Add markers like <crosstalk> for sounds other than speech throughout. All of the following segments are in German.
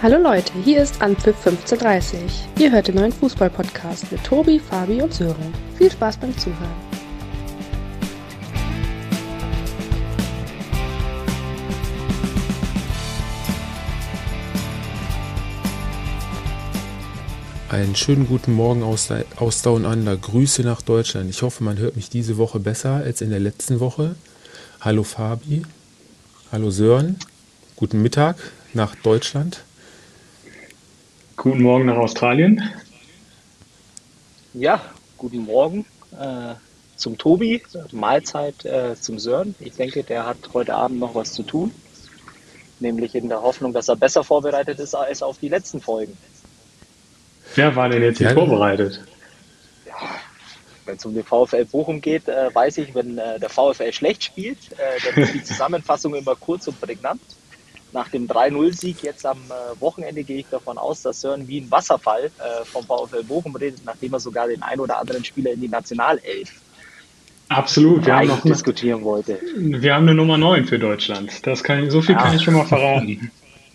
Hallo Leute, hier ist Anpfiff 1530. Ihr hört den neuen Fußball-Podcast mit Tobi, Fabi und Sören. Viel Spaß beim Zuhören. Einen schönen guten Morgen aus, aus Down Under. Grüße nach Deutschland. Ich hoffe, man hört mich diese Woche besser als in der letzten Woche. Hallo Fabi. Hallo Sören. Guten Mittag nach Deutschland. Guten Morgen nach Australien. Ja, guten Morgen äh, zum Tobi, Mahlzeit äh, zum Sören. Ich denke, der hat heute Abend noch was zu tun, nämlich in der Hoffnung, dass er besser vorbereitet ist als auf die letzten Folgen. Wer war denn jetzt nicht vorbereitet? Ja, wenn es um den VfL Bochum geht, äh, weiß ich, wenn äh, der VfL schlecht spielt, äh, dann ist die Zusammenfassung <laughs> immer kurz und prägnant nach dem 3-0-Sieg jetzt am äh, Wochenende gehe ich davon aus, dass Sören wie ein Wasserfall äh, vom VfL Bochum redet, nachdem er sogar den ein oder anderen Spieler in die Nationalelf Absolut, wir haben noch diskutieren wollte. Wir haben eine Nummer 9 für Deutschland. Das kann, so viel ja. kann ich schon mal <laughs> verraten.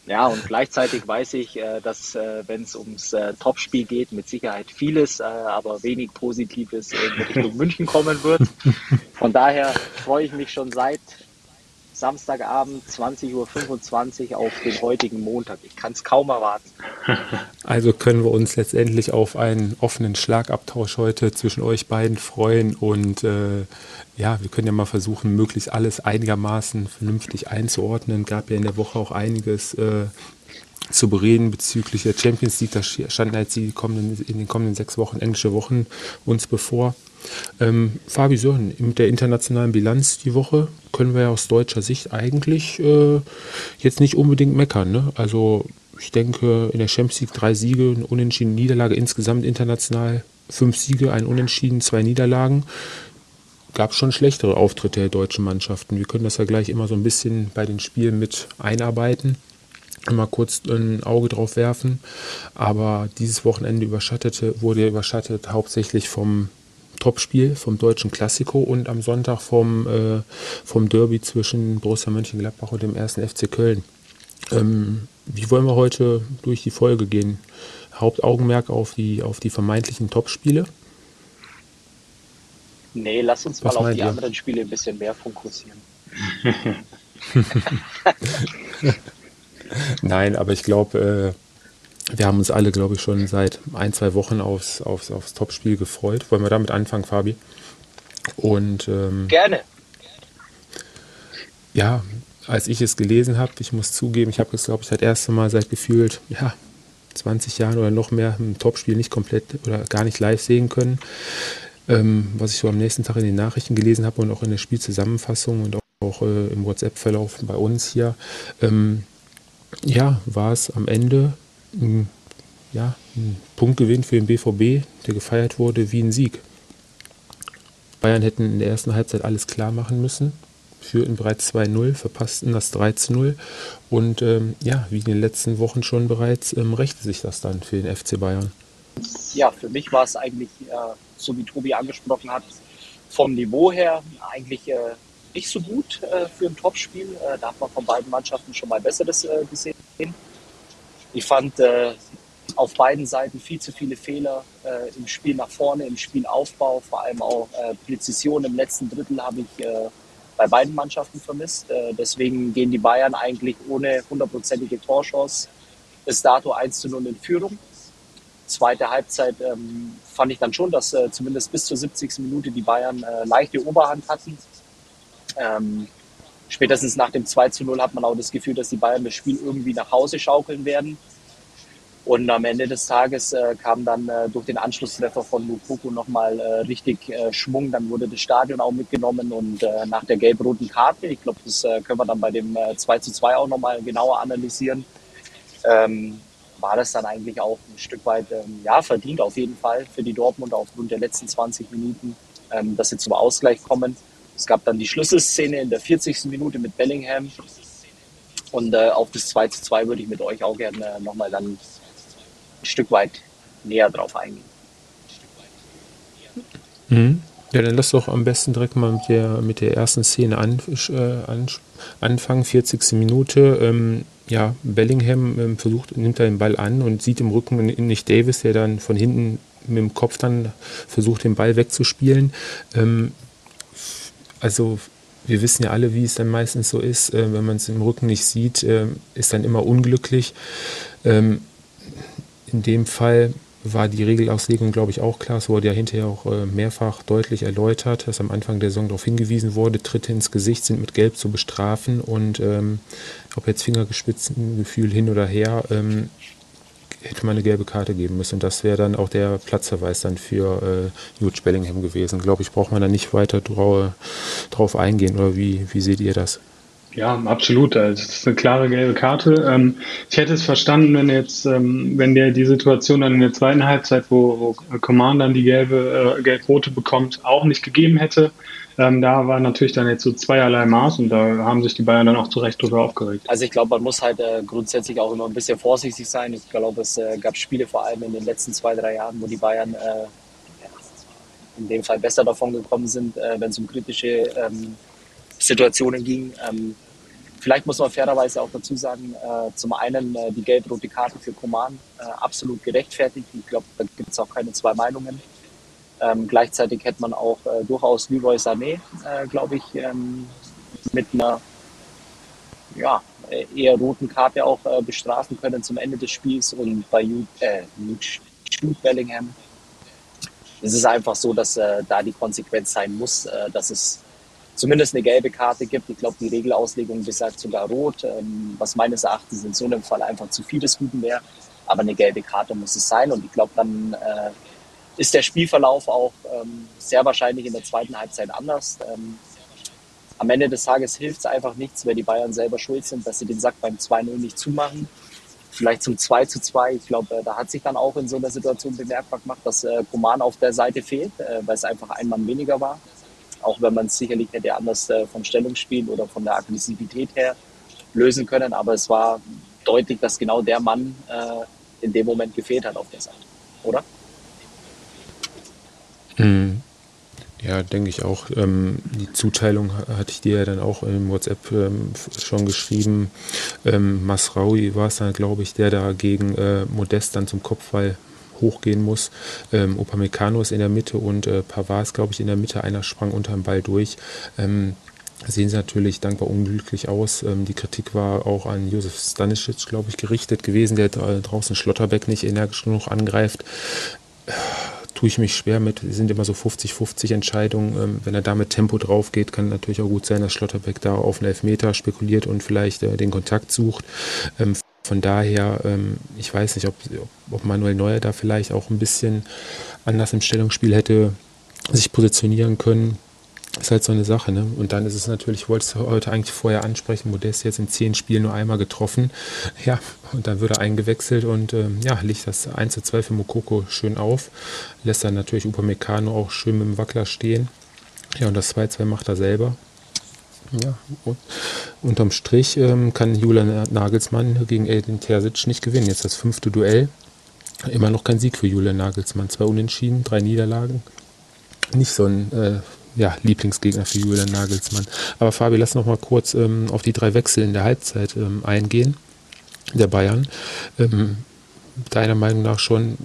Ja, und gleichzeitig weiß ich, äh, dass, äh, wenn es ums äh, Topspiel geht, mit Sicherheit vieles, aber wenig Positives in Richtung München kommen wird. <laughs> Von daher freue ich mich schon seit Samstagabend 20.25 Uhr auf den heutigen Montag. Ich kann es kaum erwarten. <laughs> Also können wir uns letztendlich auf einen offenen Schlagabtausch heute zwischen euch beiden freuen und äh, ja, wir können ja mal versuchen, möglichst alles einigermaßen vernünftig einzuordnen. Gab ja in der Woche auch einiges äh, zu bereden bezüglich der Champions League. Da standen jetzt die kommenden, in den kommenden sechs Wochen englische Wochen uns bevor. Ähm, Fabi Sören, mit der internationalen Bilanz die Woche können wir ja aus deutscher Sicht eigentlich äh, jetzt nicht unbedingt meckern. Ne? Also ich denke, in der Champions League drei Siege, eine unentschiedene Niederlage, insgesamt international fünf Siege, ein Unentschieden, zwei Niederlagen. Gab schon schlechtere Auftritte der deutschen Mannschaften. Wir können das ja gleich immer so ein bisschen bei den Spielen mit einarbeiten mal kurz ein Auge drauf werfen. Aber dieses Wochenende überschattete, wurde überschattet hauptsächlich vom Topspiel vom deutschen Klassiko und am Sonntag vom, äh, vom Derby zwischen Borussia Mönchengladbach und dem ersten FC Köln. Ähm, wie wollen wir heute durch die Folge gehen? Hauptaugenmerk auf die, auf die vermeintlichen Topspiele? Nee, lass uns Was mal auf die ihr? anderen Spiele ein bisschen mehr fokussieren. <laughs> <laughs> Nein, aber ich glaube, äh, wir haben uns alle, glaube ich, schon seit ein, zwei Wochen aufs, aufs, aufs Topspiel gefreut. Wollen wir damit anfangen, Fabi? Und ähm, gerne. Ja, als ich es gelesen habe, ich muss zugeben, ich habe es, glaube ich, das erste Mal seit gefühlt, ja, 20 Jahren oder noch mehr ein Topspiel nicht komplett oder gar nicht live sehen können. Ähm, was ich so am nächsten Tag in den Nachrichten gelesen habe und auch in der Spielzusammenfassung und auch, auch äh, im WhatsApp-Verlauf bei uns hier, ähm, ja, war es am Ende ein, ja, ein Punktgewinn für den BVB, der gefeiert wurde wie ein Sieg. Bayern hätten in der ersten Halbzeit alles klar machen müssen, führten bereits 2-0, verpassten das 3-0 und ähm, ja, wie in den letzten Wochen schon bereits, ähm, rächte sich das dann für den FC Bayern. Ja, für mich war es eigentlich, äh, so wie Tobi angesprochen hat, vom Niveau her eigentlich äh, nicht so gut äh, für ein Topspiel. Äh, da hat man von beiden Mannschaften schon mal Besseres äh, gesehen. Ich fand äh, auf beiden Seiten viel zu viele Fehler äh, im Spiel nach vorne, im Spielaufbau, vor allem auch äh, Präzision im letzten Drittel habe ich äh, bei beiden Mannschaften vermisst. Äh, deswegen gehen die Bayern eigentlich ohne hundertprozentige Torchance bis dato 1 zu 0 in Führung. Zweite Halbzeit ähm, fand ich dann schon, dass äh, zumindest bis zur 70. Minute die Bayern äh, leichte Oberhand hatten. Ähm, spätestens nach dem 2 zu 0 hat man auch das Gefühl, dass die Bayern das Spiel irgendwie nach Hause schaukeln werden. Und am Ende des Tages äh, kam dann äh, durch den Anschlusstreffer von Mukoko nochmal äh, richtig äh, Schwung. Dann wurde das Stadion auch mitgenommen und äh, nach der gelb-roten Karte, ich glaube, das äh, können wir dann bei dem äh, 2 zu 2 auch nochmal genauer analysieren, ähm, war das dann eigentlich auch ein Stück weit, ähm, ja, verdient auf jeden Fall für die Dortmunder aufgrund der letzten 20 Minuten, ähm, dass sie zum Ausgleich kommen. Es gab dann die Schlüsselszene in der 40. Minute mit Bellingham. Und äh, auf das 2 zu 2 würde ich mit euch auch gerne nochmal dann ein Stück weit näher drauf eingehen. Mhm. Ja, dann lass doch am besten direkt mal mit der, mit der ersten Szene an, äh, an, anfangen, 40. Minute. Ähm, ja, Bellingham ähm, versucht, nimmt er den Ball an und sieht im Rücken nicht Davis, der dann von hinten mit dem Kopf dann versucht, den Ball wegzuspielen. Ähm, also wir wissen ja alle, wie es dann meistens so ist, äh, wenn man es im Rücken nicht sieht, äh, ist dann immer unglücklich. Ähm, in dem Fall war die Regelauslegung, glaube ich, auch klar. Es wurde ja hinterher auch äh, mehrfach deutlich erläutert, dass am Anfang der Saison darauf hingewiesen wurde, Tritte ins Gesicht sind mit Gelb zu bestrafen und ähm, ob jetzt Fingergespitzengefühl hin oder her, ähm, hätte man eine gelbe Karte geben müssen. Das wäre dann auch der Platzverweis dann für äh, Jude Bellingham gewesen. Glaube ich, braucht man da nicht weiter drau drauf eingehen. Oder wie, wie seht ihr das? Ja, absolut. Also, das ist eine klare gelbe Karte. Ähm, ich hätte es verstanden, wenn jetzt, ähm, wenn der die Situation dann in der zweiten Halbzeit, wo, wo Command dann die gelbe, äh, gelb-rote bekommt, auch nicht gegeben hätte. Ähm, da war natürlich dann jetzt so zweierlei Maß und da haben sich die Bayern dann auch zu Recht drüber aufgeregt. Also ich glaube, man muss halt äh, grundsätzlich auch immer ein bisschen vorsichtig sein. Ich glaube, es äh, gab Spiele vor allem in den letzten zwei, drei Jahren, wo die Bayern äh, in dem Fall besser davon gekommen sind, äh, wenn es um kritische ähm, Situationen ging. Ähm, vielleicht muss man fairerweise auch dazu sagen, äh, zum einen äh, die gelb-rote Karte für Koman absolut gerechtfertigt. Ich glaube, da gibt es auch keine zwei Meinungen. Ähm, gleichzeitig hätte man auch äh, durchaus Leroy Sané, äh, glaube ich, ähm, mit einer ja, eher roten Karte auch äh, bestrafen können zum Ende des Spiels. Und bei Jude, äh, Jude Bellingham ist es einfach so, dass äh, da die Konsequenz sein muss, äh, dass es zumindest eine gelbe Karte gibt. Ich glaube, die Regelauslegung besagt sogar rot, ähm, was meines Erachtens in so einem Fall einfach zu viel des Guten wäre. Aber eine gelbe Karte muss es sein. Und ich glaube, dann äh, ist der Spielverlauf auch ähm, sehr wahrscheinlich in der zweiten Halbzeit anders. Ähm, am Ende des Tages hilft es einfach nichts, wenn die Bayern selber schuld sind, dass sie den Sack beim 2-0 nicht zumachen. Vielleicht zum 2 zu 2. Ich glaube, da hat sich dann auch in so einer Situation bemerkbar gemacht, dass äh, auf der Seite fehlt, äh, weil es einfach ein Mann weniger war. Auch wenn man es sicherlich hätte anders äh, vom Stellungsspiel oder von der Aggressivität her lösen können. Aber es war deutlich, dass genau der Mann äh, in dem Moment gefehlt hat auf der Seite. Oder? Mhm. Ja, denke ich auch. Ähm, die Zuteilung hatte ich dir ja dann auch im WhatsApp ähm, schon geschrieben. Ähm, Masraui war es dann, glaube ich, der da gegen äh, Modest dann zum Kopfball hochgehen muss. Ähm, Upamecano ist in der Mitte und äh, Pavard ist, glaube ich, in der Mitte. Einer sprang unter dem Ball durch. Ähm, sehen sie natürlich dankbar unglücklich aus. Ähm, die Kritik war auch an Josef Stanisic, glaube ich, gerichtet gewesen, der draußen Schlotterbeck nicht energisch genug angreift tue ich mich schwer mit. Es sind immer so 50-50 Entscheidungen. Ähm, wenn er da mit Tempo drauf geht, kann natürlich auch gut sein, dass Schlotterbeck da auf einen Elfmeter spekuliert und vielleicht äh, den Kontakt sucht. Ähm, von daher, ähm, ich weiß nicht, ob, ob Manuel Neuer da vielleicht auch ein bisschen anders im Stellungsspiel hätte sich positionieren können ist halt so eine Sache, ne? Und dann ist es natürlich, ich wollte es heute eigentlich vorher ansprechen, Modest jetzt in zehn Spielen nur einmal getroffen. <laughs> Ja, und dann wird er eingewechselt und ähm, ja, liegt das 1 zu 2 für Mokoko schön auf. Lässt dann natürlich Upamecano auch schön mit dem Wackler stehen. Ja, und das 2-2 macht er selber. Ja, und unterm Strich ähm, kann Julian Nagelsmann gegen Edin Terzic nicht gewinnen. Jetzt das fünfte Duell. Immer noch kein Sieg für Julian Nagelsmann. Zwei Unentschieden, drei Niederlagen. Nicht so ein äh, ja, Lieblingsgegner für Julian Nagelsmann. Aber Fabi, lass noch mal kurz ähm, auf die drei Wechsel in der Halbzeit ähm, eingehen, der Bayern. Ähm, deiner Meinung nach schon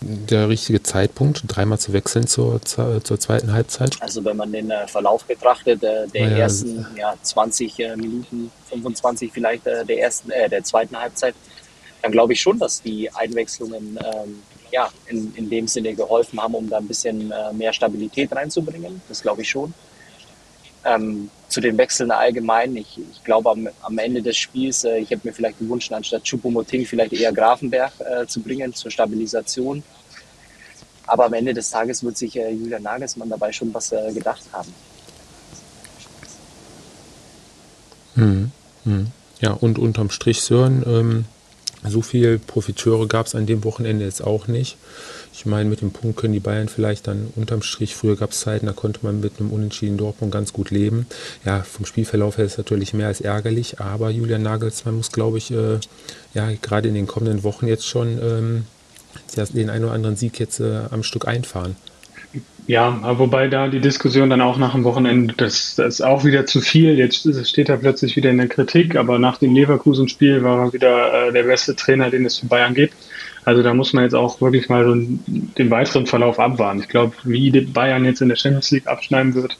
der richtige Zeitpunkt, dreimal zu wechseln zur, zur zweiten Halbzeit? Also wenn man den äh, Verlauf betrachtet, äh, der ja, ersten ja, 20 äh, Minuten, 25 vielleicht der ersten, der zweiten Halbzeit, dann glaube ich schon, dass die Einwechslungen ähm, ja, in, in dem Sinne geholfen haben, um da ein bisschen äh, mehr Stabilität reinzubringen. Das glaube ich schon. Ähm, zu den Wechseln allgemein, ich, ich glaube am, am Ende des Spiels, äh, ich hätte mir vielleicht gewünscht, anstatt Choupo-Moting vielleicht eher Grafenberg äh, zu bringen zur Stabilisation. Aber am Ende des Tages wird sich äh, Julian Nagelsmann dabei schon was äh, gedacht haben. Hm, hm. Ja, und unterm Strich, Sören, ähm, so viele Profiteure gab es an dem Wochenende jetzt auch nicht. Ich meine, mit dem Punkt können die Bayern vielleicht dann unterm Strich, früher gab es Zeiten, da konnte man mit einem unentschiedenen Dortmund ganz gut leben. Ja, vom Spielverlauf her ist es natürlich mehr als ärgerlich, aber Julian Nagelsmann muss, glaube ich, äh, ja, gerade in den kommenden Wochen jetzt schon ähm, den einen oder anderen Sieg jetzt äh, am Stück einfahren. Ja, wobei da die Diskussion dann auch nach dem Wochenende, das, das ist auch wieder zu viel. Jetzt steht er plötzlich wieder in der Kritik, aber nach dem Leverkusen-Spiel war er wieder äh, der beste Trainer, den es für Bayern gibt. Also da muss man jetzt auch wirklich mal so den weiteren Verlauf abwarten. Ich glaube, wie Bayern jetzt in der Champions League abschneiden wird,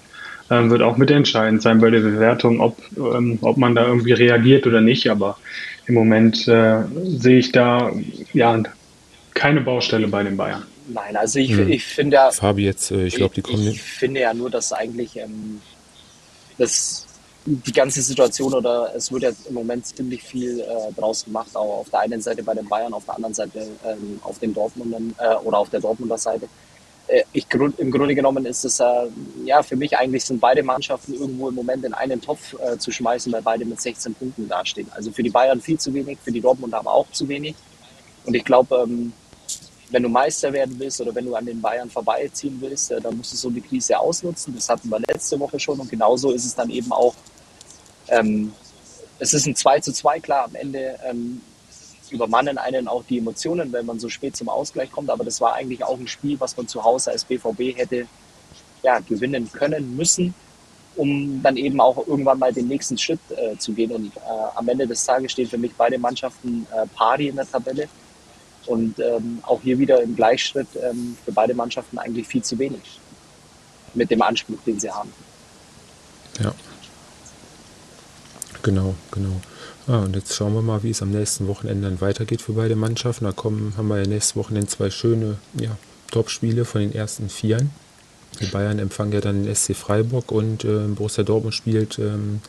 ähm, wird auch mitentscheidend sein bei der Bewertung, ob, ähm, ob man da irgendwie reagiert oder nicht. Aber im Moment äh, sehe ich da ja keine Baustelle bei den Bayern. Nein, also ich, hm. ich finde ja. Fabi jetzt, äh, ich glaube, die kommen. Ich finde ja nur, dass eigentlich ähm, das, die ganze Situation oder es wird ja im Moment ziemlich viel äh, draus gemacht, auch auf der einen Seite bei den Bayern, auf der anderen Seite ähm, auf den Dortmundern äh, oder auf der Dortmunder Seite. Äh, ich, Im Grunde genommen ist es äh, ja für mich eigentlich sind beide Mannschaften irgendwo im Moment in einen Topf äh, zu schmeißen, weil beide mit 16 Punkten dastehen. Also für die Bayern viel zu wenig, für die Dortmunder aber auch zu wenig. Und ich glaube, ähm, wenn du Meister werden willst oder wenn du an den Bayern vorbeiziehen willst, äh, dann musst du so eine Krise ausnutzen. Das hatten wir letzte Woche schon und genauso ist es dann eben auch. Ähm, es ist ein 2 zu 2, klar, am Ende ähm, übermannen einen auch die Emotionen, wenn man so spät zum Ausgleich kommt, aber das war eigentlich auch ein Spiel, was man zu Hause als BVB hätte ja, gewinnen können müssen, um dann eben auch irgendwann mal den nächsten Schritt äh, zu gehen. Und äh, am Ende des Tages stehen für mich beide Mannschaften äh, pari in der Tabelle. Und ähm, auch hier wieder im Gleichschritt ähm, für beide Mannschaften eigentlich viel zu wenig mit dem Anspruch, den sie haben. Ja. Genau, genau. Ah, und jetzt schauen wir mal, wie es am nächsten Wochenende dann weitergeht für beide Mannschaften. Da kommen, haben wir ja nächstes Wochenende zwei schöne ja, Top-Spiele von den ersten Vieren. Die Bayern empfangen ja dann den SC Freiburg und äh, Borussia Dortmund spielt ähm,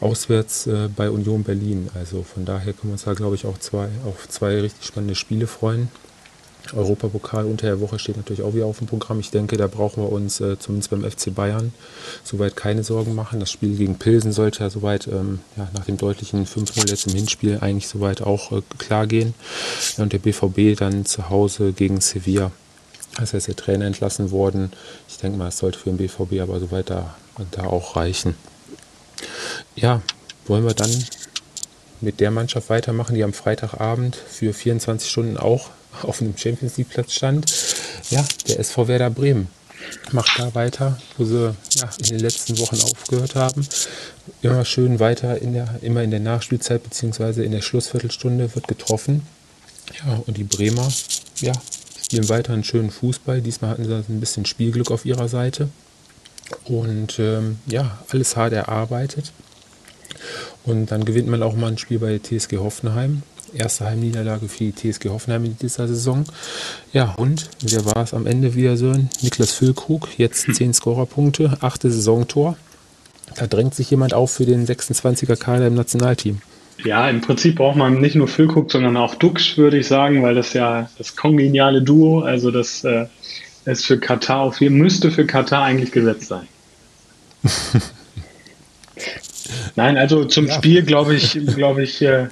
auswärts äh, bei Union Berlin. Also von daher können wir uns da, glaube ich, auch zwei, auf zwei richtig spannende Spiele freuen. Europapokal unter der Woche steht natürlich auch wieder auf dem Programm. Ich denke, da brauchen wir uns äh, zumindest beim FC Bayern soweit keine Sorgen machen. Das Spiel gegen Pilsen sollte ja soweit ähm, ja, nach dem deutlichen 5-0 jetzt im Hinspiel eigentlich soweit auch äh, klar gehen. Ja, und der BVB dann zu Hause gegen Sevilla. Das heißt, der Trainer entlassen worden. Ich denke mal, es sollte für den BVB aber soweit da, da auch reichen. Ja, wollen wir dann mit der Mannschaft weitermachen, die am Freitagabend für 24 Stunden auch auf einem Champions League Platz stand. Ja, der SV Werder Bremen macht da weiter, wo sie ja, in den letzten Wochen aufgehört haben. Immer schön weiter in der, immer in der Nachspielzeit bzw. in der Schlussviertelstunde wird getroffen. Ja, und die Bremer, ja, spielen weiter einen schönen Fußball. Diesmal hatten sie ein bisschen Spielglück auf ihrer Seite. Und ähm, ja, alles hart erarbeitet. Und dann gewinnt man auch mal ein Spiel bei TSG Hoffenheim. Erste Heimniederlage für die TSG Hoffenheim in dieser Saison. Ja, und wer war es am Ende wieder so? Niklas Füllkrug, jetzt 10 Scorerpunkte, achte Saisontor. Da drängt sich jemand auf für den 26er Kader im Nationalteam. Ja, im Prinzip braucht man nicht nur Füllkrug, sondern auch Dux, würde ich sagen, weil das ja das kongeniale Duo, also das äh, ist für Katar auf jeden müsste für Katar eigentlich gesetzt sein. <laughs> Nein, also zum ja. Spiel glaube ich, glaube ich, äh,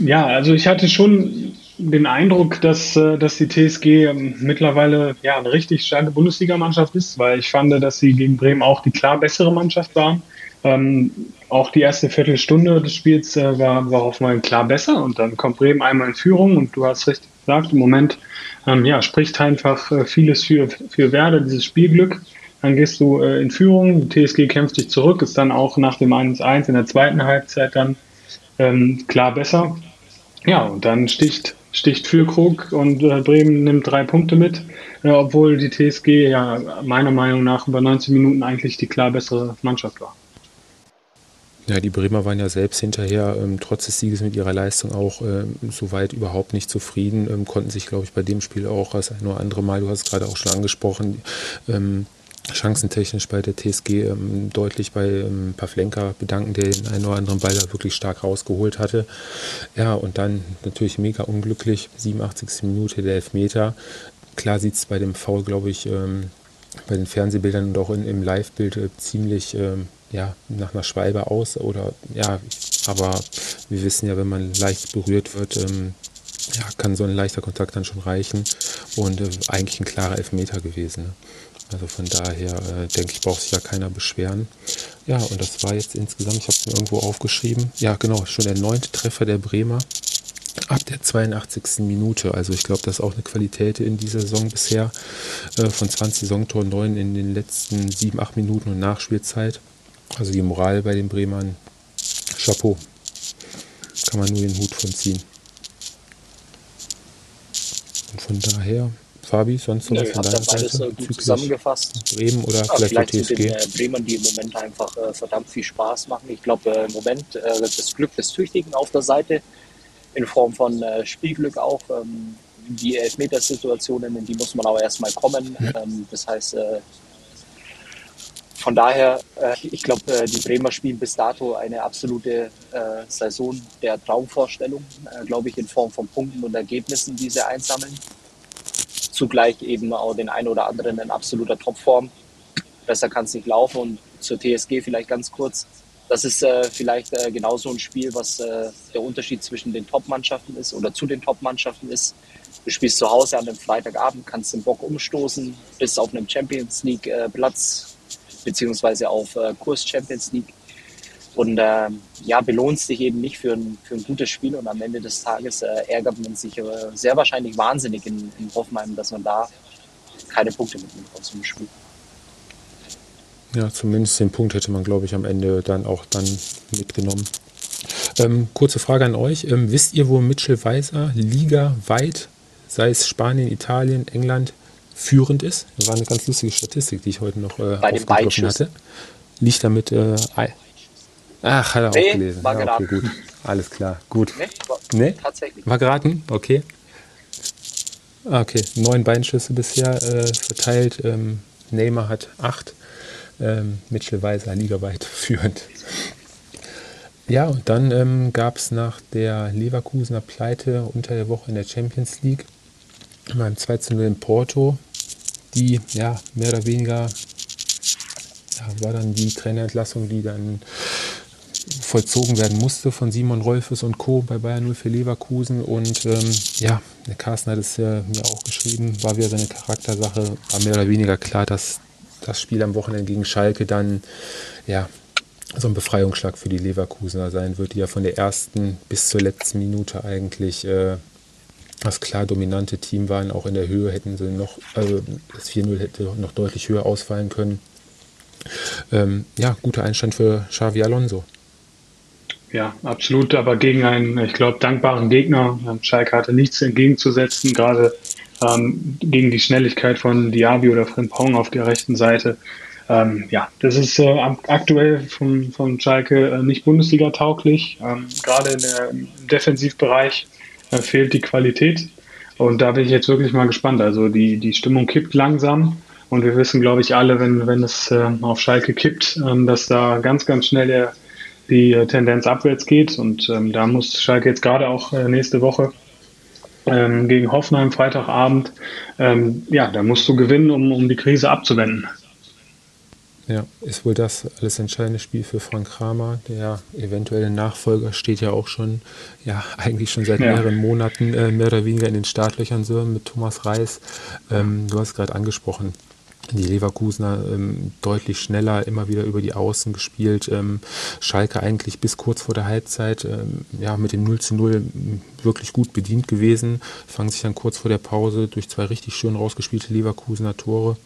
ja, also ich hatte schon den Eindruck, dass, äh, dass die TSG ähm, mittlerweile ja eine richtig starke Bundesligamannschaft ist, weil ich fand, dass sie gegen Bremen auch die klar bessere Mannschaft waren. Ähm, auch die erste Viertelstunde des Spiels äh, war, war auf mal klar besser und dann kommt Bremen einmal in Führung und du hast richtig gesagt, im Moment ähm, ja, spricht einfach äh, vieles für, für Werder, dieses Spielglück. Dann gehst du äh, in Führung, TSG kämpft dich zurück, ist dann auch nach dem 1-1 in der zweiten Halbzeit dann ähm, klar besser. Ja, und dann sticht, sticht Füllkrug und äh, Bremen nimmt drei Punkte mit, äh, obwohl die TSG ja meiner Meinung nach über 90 Minuten eigentlich die klar bessere Mannschaft war. Ja, die Bremer waren ja selbst hinterher ähm, trotz des Sieges mit ihrer Leistung auch ähm, soweit überhaupt nicht zufrieden, ähm, konnten sich, glaube ich, bei dem Spiel auch das ein oder andere Mal, du hast es gerade auch schon angesprochen, ähm, chancentechnisch bei der TSG ähm, deutlich bei ähm, Pavlenka bedanken, der den einen oder anderen Ball da wirklich stark rausgeholt hatte. Ja, und dann natürlich mega unglücklich, 87. Minute der Elfmeter. Klar sieht es bei dem Foul, glaube ich, ähm, bei den Fernsehbildern und auch in, im Live-Bild äh, ziemlich ähm, ja, nach einer Schwalbe aus oder ja, aber wir wissen ja, wenn man leicht berührt wird, ähm, ja, kann so ein leichter Kontakt dann schon reichen und äh, eigentlich ein klarer Elfmeter gewesen. Ne? Also von daher äh, denke ich, braucht sich ja keiner beschweren. Ja, und das war jetzt insgesamt, ich habe es mir irgendwo aufgeschrieben, ja genau, schon der neunte Treffer der Bremer ab der 82. Minute. Also ich glaube, das ist auch eine Qualität in dieser Saison bisher. Äh, von 20 Saisontoren 9 in den letzten 7, 8 Minuten und Nachspielzeit. Also die Moral bei den Bremern, Chapeau. Kann man nur den Hut von ziehen. Und von daher, Fabi, sonst noch was von deiner Seite? Äh, gut zusammengefasst. Bremen oder ja, vielleicht, vielleicht TSG? Den, äh, Bremen, die im Moment einfach äh, verdammt viel Spaß machen. Ich glaube, äh, im Moment äh, das Glück des Tüchtigen auf der Seite in Form von äh, Spielglück auch. Ähm, die Elfmetersituationen, in die muss man aber erstmal kommen. Ja. Ähm, das heißt, von daher, äh, ich glaube, äh, die Bremer spielen bis dato eine absolute äh, Saison der Traumvorstellung, äh, glaube ich, in Form von Punkten und Ergebnissen, die sie einsammeln. Zugleich eben auch den einen oder anderen in absoluter Topform. Besser kann es nicht laufen. Und zur TSG vielleicht ganz kurz. Das ist äh, vielleicht äh, genauso ein Spiel, was der Unterschied zwischen den Top-Mannschaften ist oder zu den Top-Mannschaften ist. Du spielst zu Hause an einem Freitagabend, kannst den Bock umstoßen, bist auf einem Champions League-Platz beziehungsweise auf äh, Kurs Champions League. Und äh, ja, belohnst dich eben nicht für ein, für ein gutes Spiel und am Ende des Tages äh, ärgert man sich äh, sehr wahrscheinlich wahnsinnig in, in Hoffenheim, dass man da keine Punkte mitnimmt aus dem Spiel. Ja, zumindest den Punkt hätte man, glaube ich, am Ende dann auch dann mitgenommen. Ähm, kurze Frage an euch. Ähm, wisst ihr, wo Mitchell Weiser Liga weit, sei es Spanien, Italien, England, führend ist. Das war eine ganz lustige Statistik, die ich heute noch äh, aufgegriffen hatte. Liegt damit äh, Ach, hat er nee, auch gelesen. War ja, okay, gut. Alles klar, gut. Nee, war, nee? tatsächlich. War geraten? Okay. Okay, neun Beinschüsse bisher äh, verteilt. Ähm, Neymar hat acht. Ähm, Mitchell Weiser ligaweit <laughs> führend. Ja, und dann ähm, gab es nach der Leverkusener Pleite unter der Woche in der Champions League beim 2 zu 0 in Porto die ja mehr oder weniger ja, war dann die Trainerentlassung, die dann vollzogen werden musste von Simon Rolfes und Co. bei Bayern 0 für Leverkusen. Und ähm, ja, der Carsten hat es äh, mir auch geschrieben, war wieder seine Charaktersache, war mehr oder weniger klar, dass das Spiel am Wochenende gegen Schalke dann ja so ein Befreiungsschlag für die Leverkusener sein wird, die ja von der ersten bis zur letzten Minute eigentlich äh, das klar dominante Team waren. Auch in der Höhe hätten sie noch, also das 4-0 hätte noch deutlich höher ausfallen können. Ähm, ja, guter Einstand für Xavi Alonso. Ja, absolut, aber gegen einen, ich glaube, dankbaren Gegner. Ähm, Schalke hatte nichts entgegenzusetzen, gerade ähm, gegen die Schnelligkeit von Diaby oder Frimpong auf der rechten Seite. Ähm, ja, das ist äh, aktuell von, von Schalke äh, nicht Bundesliga tauglich, ähm, gerade im Defensivbereich fehlt die Qualität. Und da bin ich jetzt wirklich mal gespannt. Also die, die Stimmung kippt langsam. Und wir wissen, glaube ich, alle, wenn, wenn es äh, auf Schalke kippt, ähm, dass da ganz, ganz schnell der, die äh, Tendenz abwärts geht. Und ähm, da muss Schalke jetzt gerade auch äh, nächste Woche ähm, gegen Hoffenheim Freitagabend, ähm, ja, da musst du gewinnen, um, um die Krise abzuwenden. Ja, ist wohl das alles entscheidende Spiel für Frank Kramer. Der eventuelle Nachfolger steht ja auch schon, ja, eigentlich schon seit ja. mehreren Monaten äh, mehr oder weniger in den Startlöchern so mit Thomas Reis. Ähm, du hast gerade angesprochen, die Leverkusener ähm, deutlich schneller, immer wieder über die Außen gespielt. Ähm, Schalke eigentlich bis kurz vor der Halbzeit ähm, ja, mit dem 0 zu 0 wirklich gut bedient gewesen. Fangen sich dann kurz vor der Pause durch zwei richtig schön rausgespielte Leverkusener Tore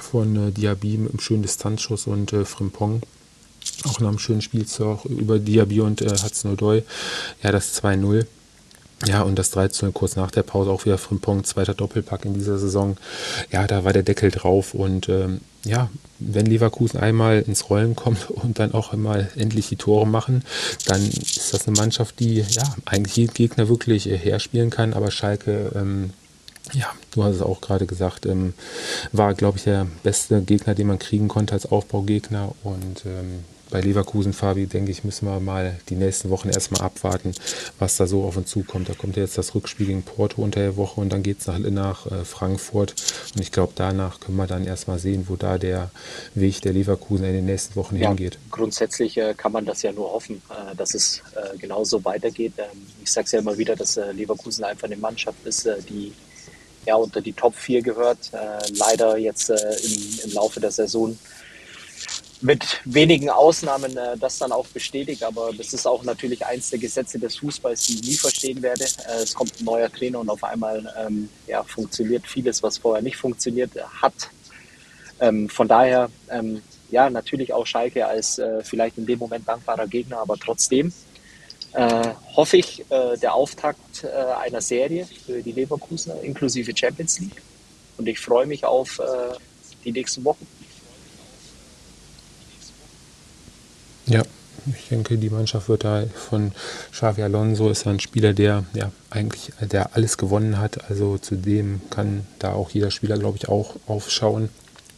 von äh, Diaby mit einem schönen Distanzschuss und äh, Frimpong. Auch nach einem schönen Spielzug über Diaby und äh, Hudson-Odoi. Ja, das 2-0. Ja, und das 13 kurz nach der Pause auch wieder Frimpong, zweiter Doppelpack in dieser Saison. Ja, da war der Deckel drauf und ähm, ja, wenn Leverkusen einmal ins Rollen kommt <laughs> und dann auch einmal endlich die Tore machen, dann ist das eine Mannschaft, die ja eigentlich jeden Gegner wirklich äh, herspielen kann, aber Schalke ähm, ja, du hast es auch gerade gesagt, ähm, war, glaube ich, der beste Gegner, den man kriegen konnte als Aufbaugegner. Und ähm, bei Leverkusen, Fabi, denke ich, müssen wir mal die nächsten Wochen erstmal abwarten, was da so auf uns zukommt. Da kommt jetzt das Rückspiel gegen Porto unter der Woche und dann geht es nach, nach äh, Frankfurt. Und ich glaube, danach können wir dann erstmal sehen, wo da der Weg der Leverkusen in den nächsten Wochen ja, hingeht. Grundsätzlich äh, kann man das ja nur hoffen, äh, dass es äh, genauso weitergeht. Ähm, ich sage es ja immer wieder, dass äh, Leverkusen einfach eine Mannschaft ist, äh, die ja, unter die Top 4 gehört. Äh, leider jetzt äh, im, im Laufe der Saison mit wenigen Ausnahmen äh, das dann auch bestätigt. Aber das ist auch natürlich eins der Gesetze des Fußballs, die ich nie verstehen werde. Äh, es kommt ein neuer Trainer und auf einmal ähm, ja, funktioniert vieles, was vorher nicht funktioniert hat. Ähm, von daher, ähm, ja, natürlich auch Schalke als äh, vielleicht in dem Moment dankbarer Gegner, aber trotzdem äh, hoffe ich, äh, der Auftakt äh, einer Serie für die Leverkusener inklusive Champions League. Und ich freue mich auf die nächsten Wochen. Ja, ich denke, die Mannschaft wird da von Xavi Alonso ist ein Spieler, der ja eigentlich der alles gewonnen hat. Also zu dem kann da auch jeder Spieler, glaube ich, auch aufschauen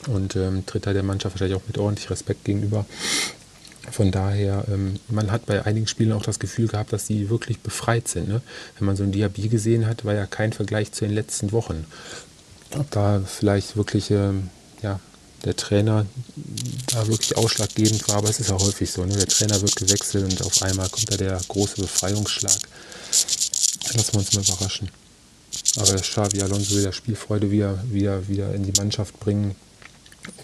und ähm, tritt da der Mannschaft wahrscheinlich auch mit ordentlich Respekt gegenüber. Von daher, ähm, man hat bei einigen Spielen auch das Gefühl gehabt, dass die wirklich befreit sind. Ne? Wenn man so ein Diaby gesehen hat, war ja kein Vergleich zu den letzten Wochen. Ob da vielleicht wirklich ähm, ja, der Trainer da wirklich ausschlaggebend war, aber es ist ja häufig so, ne? der Trainer wird gewechselt und auf einmal kommt da der große Befreiungsschlag. Lassen wir uns mal überraschen. Aber Xavi Alonso will der Spielfreude wieder, wieder, wieder in die Mannschaft bringen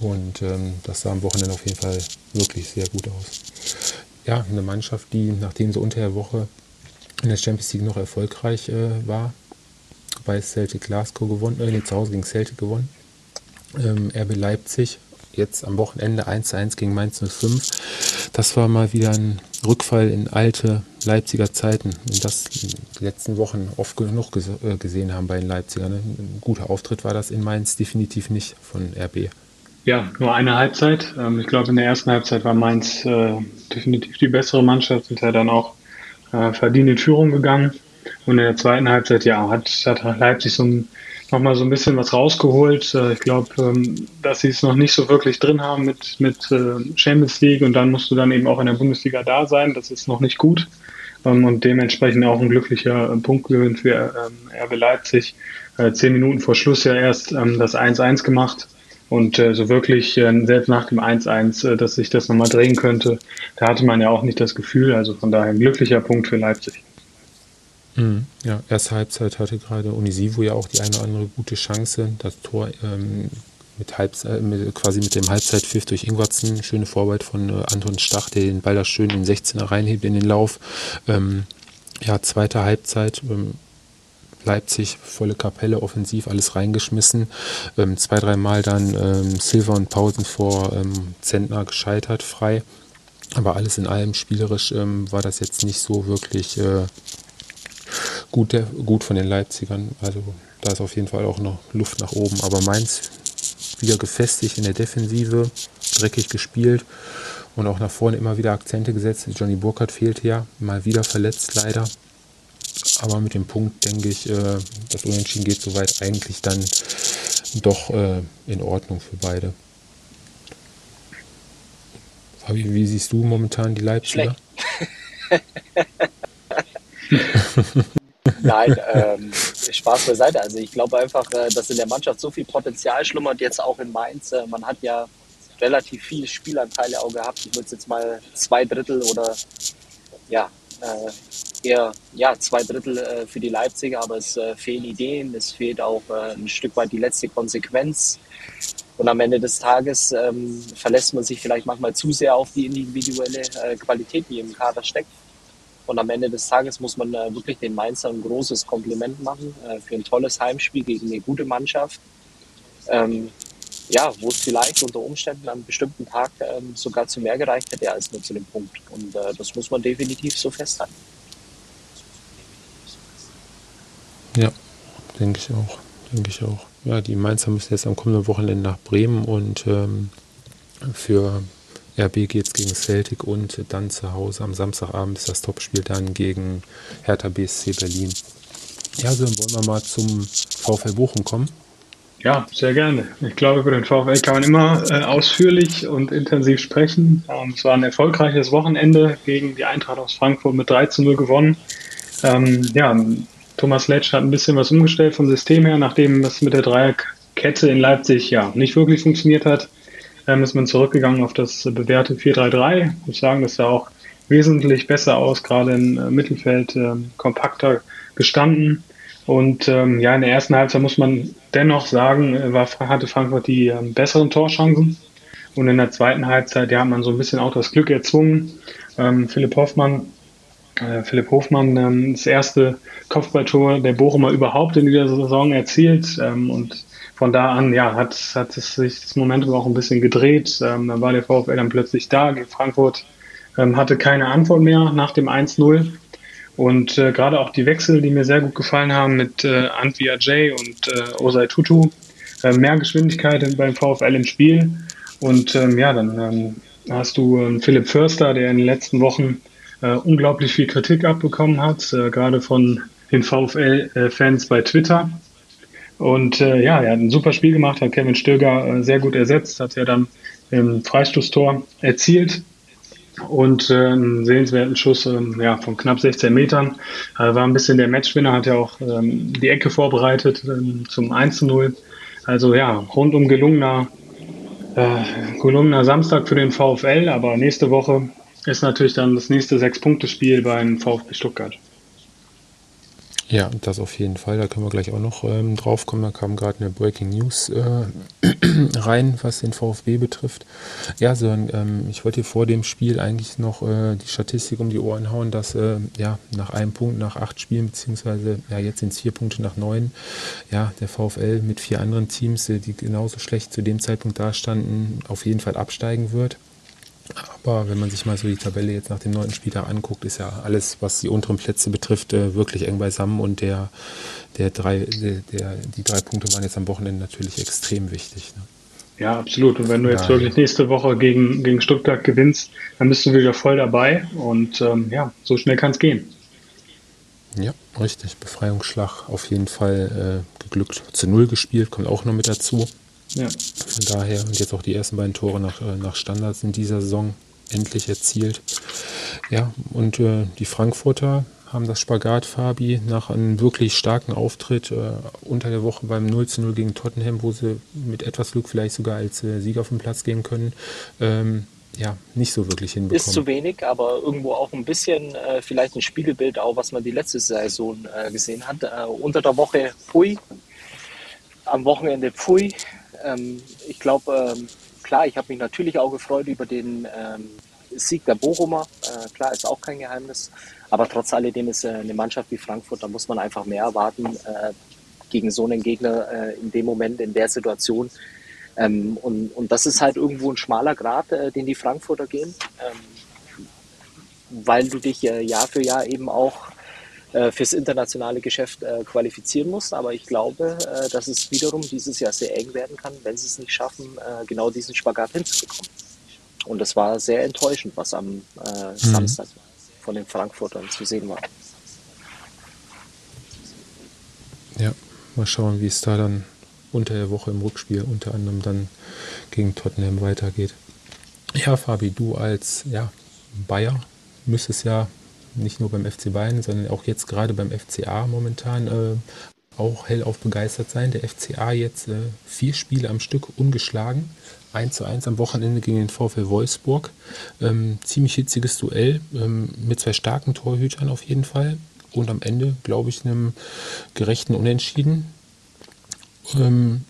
und ähm, das sah am Wochenende auf jeden Fall wirklich sehr gut aus. Ja, eine Mannschaft, die nachdem sie unter der Woche in der Champions League noch erfolgreich äh, war, bei Celtic Glasgow gewonnen, äh, zu Hause gegen Celtic gewonnen ähm, RB Leipzig, jetzt am Wochenende 1-1 gegen Mainz 05. Das war mal wieder ein Rückfall in alte Leipziger Zeiten, in das die letzten Wochen oft genug äh, gesehen haben bei den Leipzigern. Ne? Ein guter Auftritt war das in Mainz definitiv nicht von RB. Ja, nur eine Halbzeit. Ähm, ich glaube, in der ersten Halbzeit war Mainz äh, definitiv die bessere Mannschaft, sind ja dann auch äh, verdient in Führung gegangen. Und in der zweiten Halbzeit, ja, hat, hat Leipzig so ein nochmal so ein bisschen was rausgeholt. Äh, ich glaube, ähm, dass sie es noch nicht so wirklich drin haben mit, mit äh, Champions League und dann musst du dann eben auch in der Bundesliga da sein. Das ist noch nicht gut. Ähm, und dementsprechend auch ein glücklicher äh, Punktgewinn für ähm, RB Leipzig. Zehn Minuten vor Schluss ja erst das 1-1 gemacht. Und so wirklich, selbst nach dem 1-1, dass sich das nochmal drehen könnte, da hatte man ja auch nicht das Gefühl. Also von daher ein glücklicher Punkt für Leipzig. Mhm. Ja, erste Halbzeit hatte gerade Unisivo ja auch die eine oder andere gute Chance. Das Tor ähm, mit, Halbzeit, mit, quasi mit dem Halbzeitpfiff durch Ingwertsen. Schöne Vorarbeit von äh, Anton Stach, der den Ball da schön in den 16er reinhebt in den Lauf. Ähm, ja, zweite Halbzeit. Ähm, Leipzig, volle Kapelle, offensiv alles reingeschmissen. Ähm, zwei, dreimal dann ähm, Silver und Pausen vor ähm, Zentner gescheitert, frei. Aber alles in allem spielerisch ähm, war das jetzt nicht so wirklich äh, gut, der, gut von den Leipzigern. Also da ist auf jeden Fall auch noch Luft nach oben. Aber Mainz wieder gefestigt in der Defensive, dreckig gespielt und auch nach vorne immer wieder Akzente gesetzt. Johnny Burkhardt fehlte ja, mal wieder verletzt leider. Aber mit dem Punkt denke ich, äh, das Unentschieden geht soweit eigentlich dann doch äh, in Ordnung für beide. Fabi, wie siehst du momentan die Leipziger? <laughs> Nein, ähm, Spaß beiseite. Also ich glaube einfach, äh, dass in der Mannschaft so viel Potenzial schlummert, jetzt auch in Mainz. Äh, man hat ja relativ viele Spielanteile auch gehabt. Ich würde jetzt mal zwei Drittel oder ja, eher ja, zwei Drittel äh, für die Leipziger, aber es äh, fehlen Ideen, es fehlt auch äh, ein Stück weit die letzte Konsequenz. Und am Ende des Tages ähm, verlässt man sich vielleicht manchmal zu sehr auf die individuelle Qualität, die im Kader steckt. Und am Ende des Tages muss man äh, wirklich den Mainzern ein großes Kompliment machen äh, für ein tolles Heimspiel gegen eine gute Mannschaft. Ähm, ja, wo es vielleicht unter Umständen an einem bestimmten Tag ähm, sogar zu mehr gereicht hätte als nur zu dem Punkt. Und äh, das muss man definitiv so festhalten. Ja, denke ich auch. Denke ich auch. Ja, die Mainzer müssen jetzt am kommenden Wochenende nach Bremen und ähm, für RB geht es gegen Celtic und dann zu Hause am Samstagabend ist das Topspiel dann gegen Hertha BSC Berlin. Ja, so wollen wir mal zum VfL Bochum kommen. Ja, sehr gerne. Ich glaube, über den VfL kann man immer äh, ausführlich und intensiv sprechen. Ähm, es war ein erfolgreiches Wochenende gegen die Eintracht aus Frankfurt mit 3 zu 0 gewonnen. Ähm, ja, Thomas Letsch hat ein bisschen was umgestellt vom System her, nachdem das mit der Dreierkette in Leipzig ja nicht wirklich funktioniert hat ähm, ist man zurückgegangen auf das bewährte 4-3-3. Ich muss sagen, das sah auch wesentlich besser aus, gerade im äh, Mittelfeld äh, kompakter gestanden. Und ähm, ja, in der ersten Halbzeit muss man dennoch sagen, äh, war, hatte Frankfurt die äh, besseren Torchancen. Und in der zweiten Halbzeit, ja, hat man so ein bisschen auch das Glück erzwungen. Ähm, Philipp Hoffmann, äh, Philipp Hofmann, ähm, das erste Kopfballtor der Bochumer überhaupt in dieser Saison erzielt. Ähm, und von da an, ja, hat, hat es sich das Momentum auch ein bisschen gedreht. Ähm, dann war der VfL dann plötzlich da. Frankfurt ähm, hatte keine Antwort mehr nach dem 1-0. Und äh, gerade auch die Wechsel, die mir sehr gut gefallen haben mit äh, Antwi Ajay und äh, Osei Tutu, äh, mehr Geschwindigkeit beim VfL im Spiel. Und ähm, ja, dann ähm, hast du ähm, Philipp Förster, der in den letzten Wochen äh, unglaublich viel Kritik abbekommen hat, äh, gerade von den VfL-Fans bei Twitter. Und äh, ja, er hat ein super Spiel gemacht, hat Kevin Stöger äh, sehr gut ersetzt, hat ja dann im Freistoßtor erzielt und äh, einen sehenswerten Schuss ähm, ja, von knapp 16 Metern. Äh, war ein bisschen der Matchwinner, hat ja auch ähm, die Ecke vorbereitet ähm, zum 1 zu 0. Also ja, rundum gelungener, äh, gelungener Samstag für den VfL, aber nächste Woche ist natürlich dann das nächste Sechs-Punkte-Spiel beim VfB Stuttgart. Ja, das auf jeden Fall. Da können wir gleich auch noch ähm, drauf kommen. Da kam gerade eine Breaking News äh, <clears throat> rein, was den VfB betrifft. Ja, so, ähm, ich wollte vor dem Spiel eigentlich noch äh, die Statistik um die Ohren hauen, dass äh, ja nach einem Punkt nach acht Spielen, beziehungsweise ja jetzt sind es vier Punkte nach neun, ja, der VfL mit vier anderen Teams, äh, die genauso schlecht zu dem Zeitpunkt dastanden, auf jeden Fall absteigen wird. Aber wenn man sich mal so die Tabelle jetzt nach dem neunten Spieltag anguckt, ist ja alles, was die unteren Plätze betrifft, äh, wirklich eng beisammen und der, der drei, der, der, die drei Punkte waren jetzt am Wochenende natürlich extrem wichtig. Ne? Ja, absolut. Und wenn du jetzt wirklich nächste Woche gegen, gegen Stuttgart gewinnst, dann bist du wieder voll dabei und ähm, ja, so schnell kann es gehen. Ja, richtig. Befreiungsschlag auf jeden Fall äh, geglückt. Zu Null gespielt, kommt auch noch mit dazu. Ja. Von daher, und jetzt auch die ersten beiden Tore nach, äh, nach Standards in dieser Saison endlich erzielt. Ja, und äh, die Frankfurter haben das Spagat, Fabi, nach einem wirklich starken Auftritt äh, unter der Woche beim 0 zu 0 gegen Tottenham, wo sie mit etwas Glück vielleicht sogar als äh, Sieger vom Platz gehen können, ähm, ja, nicht so wirklich hinbekommen. Ist zu wenig, aber irgendwo auch ein bisschen äh, vielleicht ein Spiegelbild auch, was man die letzte Saison äh, gesehen hat. Äh, unter der Woche Pui, am Wochenende Pui, ähm, ich glaube, ähm, klar, ich habe mich natürlich auch gefreut über den ähm, Sieg der Bochumer. Äh, klar, ist auch kein Geheimnis. Aber trotz alledem ist äh, eine Mannschaft wie Frankfurt, da muss man einfach mehr erwarten äh, gegen so einen Gegner äh, in dem Moment, in der Situation. Ähm, und, und das ist halt irgendwo ein schmaler Grad, äh, den die Frankfurter gehen, ähm, weil du dich äh, Jahr für Jahr eben auch fürs internationale Geschäft äh, qualifizieren muss. Aber ich glaube, äh, dass es wiederum dieses Jahr sehr eng werden kann, wenn sie es nicht schaffen, genau diesen Spagat hinzubekommen. Und das war sehr enttäuschend, was am mhm. Samstag von den Frankfurtern zu sehen war. Ja, mal schauen, wie es da dann unter der Woche im Rückspiel unter anderem dann gegen Tottenham weitergeht. Ja, Fabi, du als ja, Bayer müsstest ja nicht nur beim FC Bayern, sondern auch jetzt gerade beim FCA momentan äh, auch hellauf begeistert sein. Der FCA jetzt äh, vier Spiele am Stück ungeschlagen. 1 zu 1 am Wochenende gegen den VfL Wolfsburg. Ähm, ziemlich hitziges Duell ähm, mit zwei starken Torhütern auf jeden Fall. Und am Ende, glaube ich, einem gerechten Unentschieden. Ähm,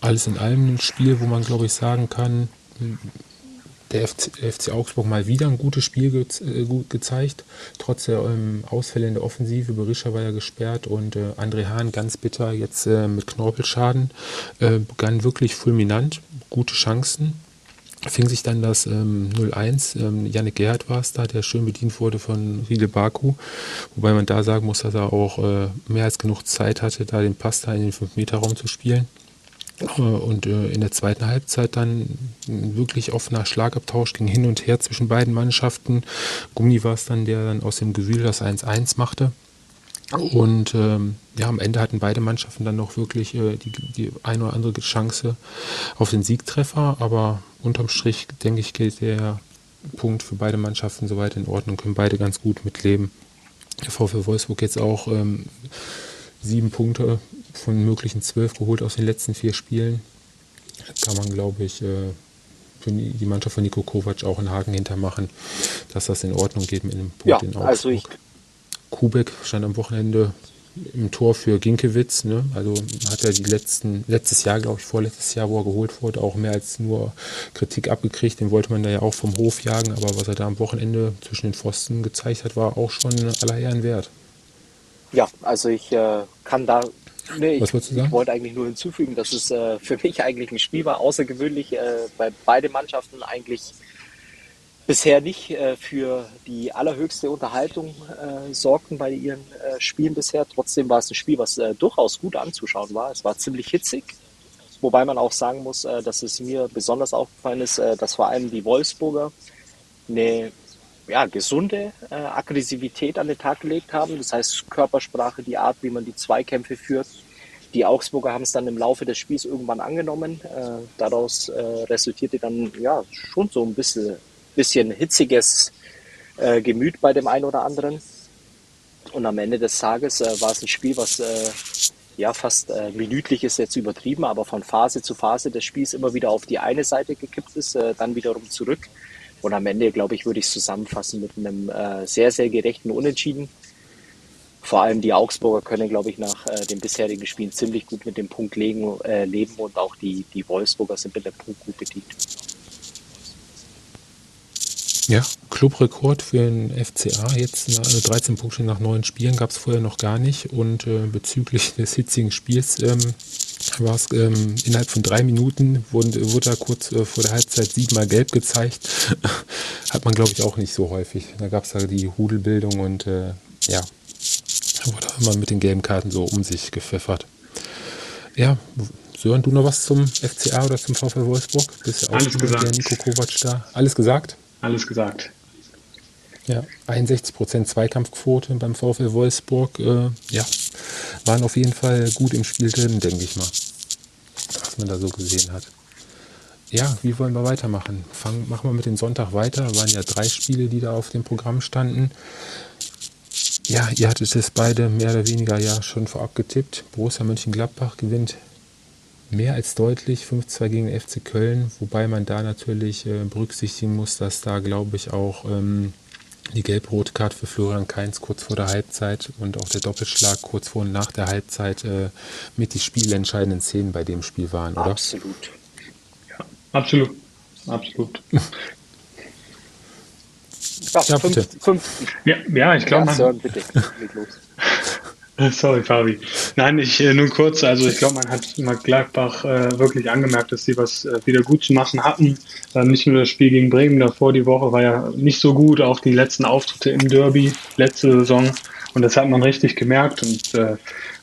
alles in allem ein Spiel, wo man, glaube ich, sagen kann, der FC, FC, Augsburg mal wieder ein gutes Spiel ge äh, gut gezeigt, trotz der ähm, Ausfälle in der Offensive. Berischer war ja gesperrt und äh, André Hahn ganz bitter jetzt äh, mit Knorpelschaden. Äh, begann wirklich fulminant, gute Chancen. Fing sich dann das ähm, 0-1. Ähm, Yannick Gerhardt war es da, der schön bedient wurde von Riedel Baku. Wobei man da sagen muss, dass er auch äh, mehr als genug Zeit hatte, da den Pass da in den 5-Meter-Raum zu spielen. Äh, und äh, in der zweiten Halbzeit dann wirklich offener Schlagabtausch ging hin und her zwischen beiden Mannschaften. Gummi war es dann, der dann aus dem Gewühl das 1-1 machte. Und ähm, ja, am Ende hatten beide Mannschaften dann noch wirklich äh, die, die eine oder andere Chance auf den Siegtreffer. Aber unterm Strich, denke ich, gilt der Punkt für beide Mannschaften soweit in Ordnung, können beide ganz gut mitleben. Der VfL Wolfsburg jetzt auch ähm, sieben Punkte von möglichen zwölf geholt aus den letzten vier Spielen. Kann man, glaube ich, äh, für die Mannschaft von Nico Kovac auch einen Haken hintermachen, dass das in Ordnung geht mit dem Punkt ja, in Augsburg. Also ich Kubek stand am Wochenende im Tor für Ginkewitz. Ne? Also hat er die letzten, letztes Jahr, glaube ich, vorletztes Jahr, wo er geholt wurde, auch mehr als nur Kritik abgekriegt. Den wollte man da ja auch vom Hof jagen, aber was er da am Wochenende zwischen den Pfosten gezeigt hat, war auch schon aller Ehren wert. Ja, also ich äh, kann da Nee, Was ich, ich wollte eigentlich nur hinzufügen, dass es äh, für mich eigentlich ein Spiel war, außergewöhnlich, äh, bei beide Mannschaften eigentlich bisher nicht äh, für die allerhöchste Unterhaltung äh, sorgten bei ihren äh, Spielen bisher. Trotzdem war es ein Spiel, was äh, durchaus gut anzuschauen war. Es war ziemlich hitzig, wobei man auch sagen muss, äh, dass es mir besonders aufgefallen ist, äh, dass vor allem die Wolfsburger eine ja, gesunde Aggressivität an den Tag gelegt haben. Das heißt Körpersprache, die Art, wie man die Zweikämpfe führt. Die Augsburger haben es dann im Laufe des Spiels irgendwann angenommen. daraus resultierte dann ja schon so ein bisschen bisschen hitziges äh, Gemüt bei dem einen oder anderen. Und am Ende des Tages äh, war es ein Spiel, was äh, ja fast äh, minütlich ist jetzt übertrieben, aber von Phase zu Phase des Spiels immer wieder auf die eine Seite gekippt ist, äh, dann wiederum zurück. Und am Ende, glaube ich, würde ich es zusammenfassen mit einem äh, sehr, sehr gerechten Unentschieden. Vor allem die Augsburger können, glaube ich, nach äh, den bisherigen Spielen ziemlich gut mit dem Punkt legen, äh, leben und auch die, die Wolfsburger sind mit Punkt gut bedient. Ja, Clubrekord für den FCA. Jetzt 13 Punkte nach neun Spielen gab es vorher noch gar nicht. Und äh, bezüglich des hitzigen Spiels ähm, war es ähm, innerhalb von drei Minuten wurde, wurde da kurz äh, vor der Halbzeit siebenmal gelb gezeigt. <laughs> Hat man, glaube ich, auch nicht so häufig. Da gab es da die Hudelbildung und äh, ja, wurde immer mit den gelben Karten so um sich gepfeffert. Ja, Sören, du noch was zum FCA oder zum VfL Wolfsburg? Bist ja auch Alles gesagt. der Nico Kovac da. Alles gesagt? alles gesagt. Ja, 61% Zweikampfquote beim VfL Wolfsburg. Äh, ja, waren auf jeden Fall gut im Spiel drin, denke ich mal. Man da so gesehen hat. Ja, wie wollen wir weitermachen? Fangen, machen wir mit dem Sonntag weiter. Waren ja drei Spiele, die da auf dem Programm standen. Ja, ihr hattet es beide mehr oder weniger ja schon vorab getippt. Borussia Mönchengladbach gewinnt mehr als deutlich 5-2 gegen FC Köln, wobei man da natürlich äh, berücksichtigen muss, dass da, glaube ich, auch ähm, die gelb-rote Karte für Florian Kainz kurz vor der Halbzeit und auch der Doppelschlag kurz vor und nach der Halbzeit äh, mit die spielentscheidenden Szenen bei dem Spiel waren, oder? Absolut. Ja, absolut. Absolut. ja, ja. Fünf, fünf. Ja, ja, ich glaube, ja, man. Bitte. <laughs> <laughs> Sorry, Fabi. Nein, ich äh, nur kurz. Also ich glaube, man hat mal Gladbach äh, wirklich angemerkt, dass sie was äh, wieder gut zu machen hatten. Äh, nicht nur das Spiel gegen Bremen davor die Woche war ja nicht so gut, auch die letzten Auftritte im Derby letzte Saison. Und das hat man richtig gemerkt und äh,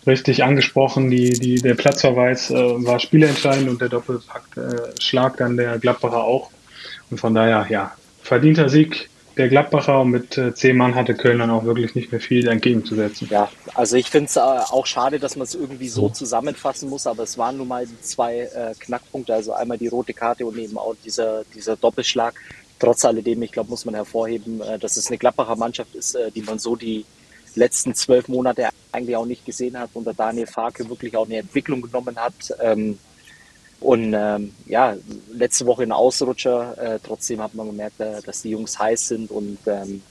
richtig angesprochen. Die, die, der Platzverweis äh, war spielentscheidend und der Doppelpack-Schlag dann der Gladbacher auch. Und von daher, ja, verdienter Sieg der Gladbacher und mit äh, zehn Mann hatte Köln dann auch wirklich nicht mehr viel entgegenzusetzen. Ja, also ich finde es äh, auch schade, dass man es irgendwie so zusammenfassen muss, aber es waren nun mal die zwei äh, Knackpunkte, also einmal die rote Karte und eben auch dieser, dieser Doppelschlag. Trotz alledem, ich glaube, muss man hervorheben, äh, dass es eine Gladbacher Mannschaft ist, äh, die man so die letzten zwölf Monate eigentlich auch nicht gesehen hat, unter Daniel Farke wirklich auch eine Entwicklung genommen hat. Ähm, und ähm, ja, letzte Woche ein Ausrutscher. Äh, trotzdem hat man gemerkt, äh, dass die Jungs heiß sind und ähm,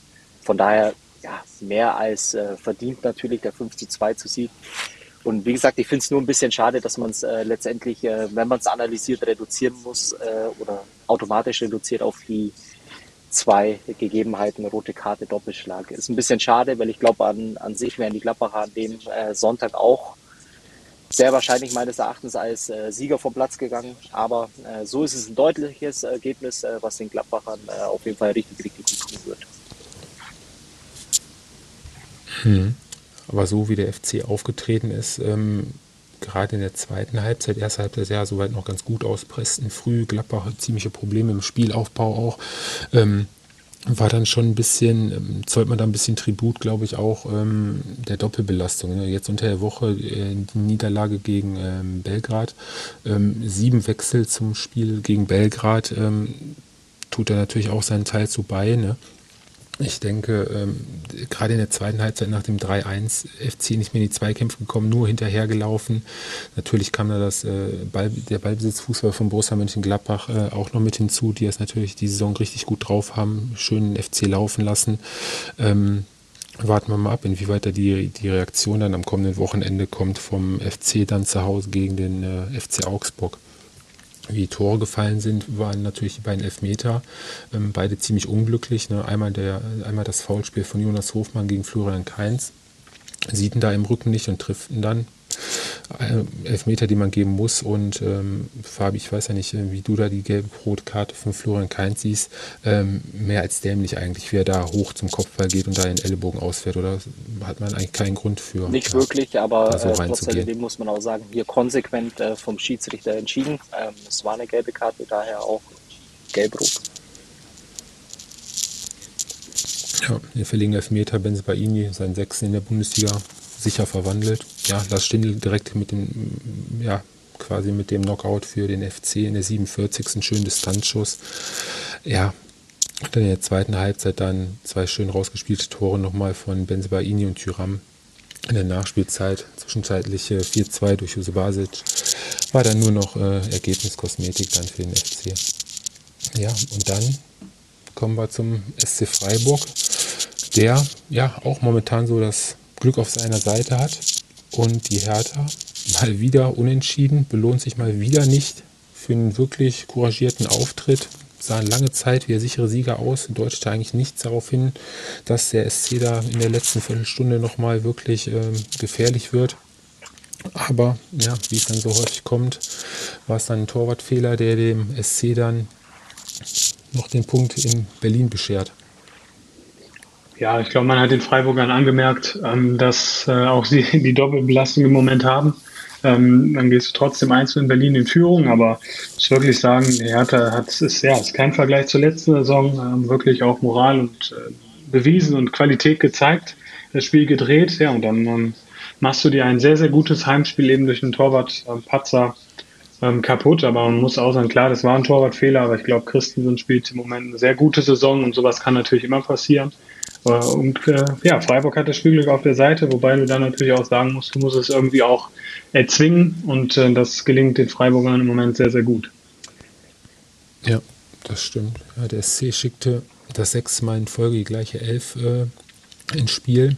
von daher ja, mehr als äh, verdient natürlich der 5 zu 2 zu Sieg. Und wie gesagt, ich finde es nur ein bisschen schade, dass man es äh, letztendlich, äh, wenn man es analysiert, reduzieren muss äh, oder automatisch reduziert auf die zwei Gegebenheiten, rote Karte, Doppelschlag. Ist ein bisschen schade, weil ich glaube, an, an sich wären die Klappacher an dem äh, Sonntag auch sehr wahrscheinlich meines Erachtens als äh, Sieger vom Platz gegangen. Aber äh, so ist es ein deutliches Ergebnis, äh, was den Gladbachern äh, auf jeden Fall richtig, richtig gut tun wird. Hm. Aber so wie der FC aufgetreten ist, ähm, gerade in der zweiten Halbzeit, erste Halbzeit ja soweit noch ganz gut aus, Preston früh, Gladbach ziemliche Probleme im Spielaufbau auch. Ähm, war dann schon ein bisschen, ähm, zollt man da ein bisschen Tribut, glaube ich, auch ähm, der Doppelbelastung. Ne? Jetzt unter der Woche äh, die Niederlage gegen ähm, Belgrad, ähm, sieben Wechsel zum Spiel gegen Belgrad, ähm, tut er natürlich auch seinen Teil zu bei. Ne? Ich denke, ähm, gerade in der zweiten Halbzeit nach dem 3-1 FC nicht mehr in die Zweikämpfe gekommen, nur hinterhergelaufen. Natürlich kam da das, äh, Ball, der Ballbesitzfußball von Borussia Mönchengladbach äh, auch noch mit hinzu, die es natürlich die Saison richtig gut drauf haben, schön den FC laufen lassen. Ähm, warten wir mal ab, inwieweit da die, die Reaktion dann am kommenden Wochenende kommt vom FC dann zu Hause gegen den äh, FC Augsburg. Wie Tore gefallen sind, waren natürlich die beiden Elfmeter, ähm, beide ziemlich unglücklich. Ne? Einmal, der, einmal das Foulspiel von Jonas Hofmann gegen Florian Kainz, sieht ihn da im Rücken nicht und trifft ihn dann. Äh, Elfmeter, die man geben muss. Und ähm, Fabi, ich weiß ja nicht, äh, wie du da die gelbe-rote Karte von Florian Kainz siehst. Ähm, mehr als dämlich eigentlich, wie er da hoch zum Kopfball geht und da den Ellenbogen ausfährt. Oder hat man eigentlich keinen Grund für? Nicht wirklich, aber so äh, trotz alledem muss man auch sagen, hier konsequent äh, vom Schiedsrichter entschieden. Ähm, es war eine gelbe Karte, daher auch gelb-rot. Ja, der verlegen Elfmeter, Benzebaini, sein Sechsten in der Bundesliga, sicher verwandelt. Ja, Lars Stindl direkt mit dem, ja, quasi mit dem Knockout für den FC in der 47. Ein schönen Distanzschuss. Ja, dann in der zweiten Halbzeit dann zwei schön rausgespielte Tore nochmal von Benzebaini und Tyram. In der Nachspielzeit, zwischenzeitliche 4-2 durch Jose Basic, war dann nur noch äh, Ergebniskosmetik dann für den FC. Ja, und dann kommen wir zum SC Freiburg, der ja auch momentan so das Glück auf seiner Seite hat. Und die Hertha mal wieder unentschieden, belohnt sich mal wieder nicht für einen wirklich couragierten Auftritt. Sah lange Zeit wie der sichere Sieger aus, deutete eigentlich nichts darauf hin, dass der SC da in der letzten Viertelstunde nochmal wirklich ähm, gefährlich wird. Aber ja, wie es dann so häufig kommt, war es dann ein Torwartfehler, der dem SC dann noch den Punkt in Berlin beschert. Ja, ich glaube, man hat den Freiburgern angemerkt, ähm, dass äh, auch sie <laughs> die Doppelbelastung im Moment haben. Ähm, dann gehst du trotzdem einzeln in Berlin in Führung, aber ich wirklich sagen, Hertha hat es ja ist kein Vergleich zur letzten Saison, ähm, wirklich auch Moral und äh, bewiesen und Qualität gezeigt, das Spiel gedreht, ja und dann ähm, machst du dir ein sehr sehr gutes Heimspiel eben durch den Torwart äh, Patzer ähm, kaputt, aber man muss auch sagen, klar, das war ein Torwartfehler, aber ich glaube, Christensen spielt im Moment eine sehr gute Saison und sowas kann natürlich immer passieren. Und äh, ja, Freiburg hat das Spielglück auf der Seite, wobei du dann natürlich auch sagen musst, du musst es irgendwie auch erzwingen und äh, das gelingt den Freiburgern im Moment sehr, sehr gut. Ja, das stimmt. Ja, der SC schickte das sechste Mal in Folge die gleiche Elf äh, ins Spiel.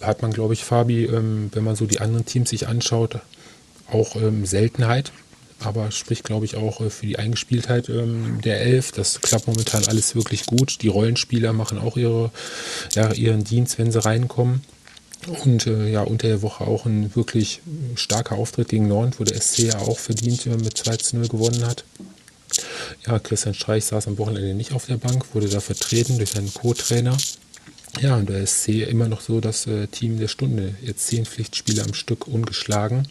Hat man, glaube ich, Fabi, ähm, wenn man so die anderen Teams sich anschaut, auch ähm, Seltenheit aber spricht, glaube ich, auch äh, für die Eingespieltheit ähm, der Elf. Das klappt momentan alles wirklich gut. Die Rollenspieler machen auch ihre, ja, ihren Dienst, wenn sie reinkommen. Und äh, ja, unter der Woche auch ein wirklich starker Auftritt gegen Nord, wo der SC ja auch verdient äh, mit 2 zu 0 gewonnen hat. Ja, Christian Streich saß am Wochenende nicht auf der Bank, wurde da vertreten durch seinen Co-Trainer. Ja, und der SC immer noch so das äh, Team der Stunde. Jetzt zehn Pflichtspiele am Stück ungeschlagen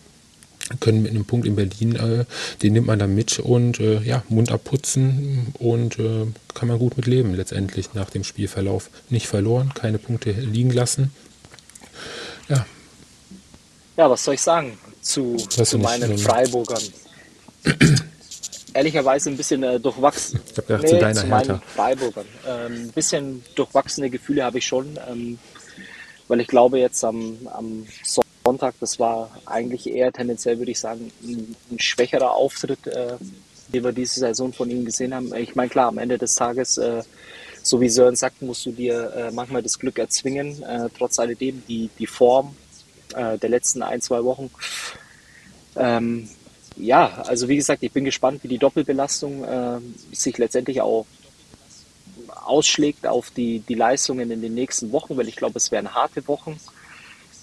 können mit einem Punkt in Berlin, äh, den nimmt man dann mit und äh, ja, Mund abputzen und äh, kann man gut mit leben letztendlich nach dem Spielverlauf. Nicht verloren, keine Punkte liegen lassen. Ja. Ja, was soll ich sagen zu, zu meinen Freiburgern? Ehrlicherweise ein bisschen äh, durchwachsen. Ich habe gedacht, nee, zu deiner zu meinen Freiburgern. Ein ähm, bisschen durchwachsene Gefühle habe ich schon, ähm, weil ich glaube, jetzt am, am Sonntag, das war eigentlich eher tendenziell, würde ich sagen, ein, ein schwächerer Auftritt, äh, den wir diese Saison von ihm gesehen haben. Ich meine, klar, am Ende des Tages, äh, so wie Sören sagt, musst du dir äh, manchmal das Glück erzwingen. Äh, trotz alledem, die, die Form äh, der letzten ein, zwei Wochen. Ähm, ja, also wie gesagt, ich bin gespannt, wie die Doppelbelastung äh, sich letztendlich auch ausschlägt auf die, die Leistungen in den nächsten Wochen, weil ich glaube, es werden harte Wochen.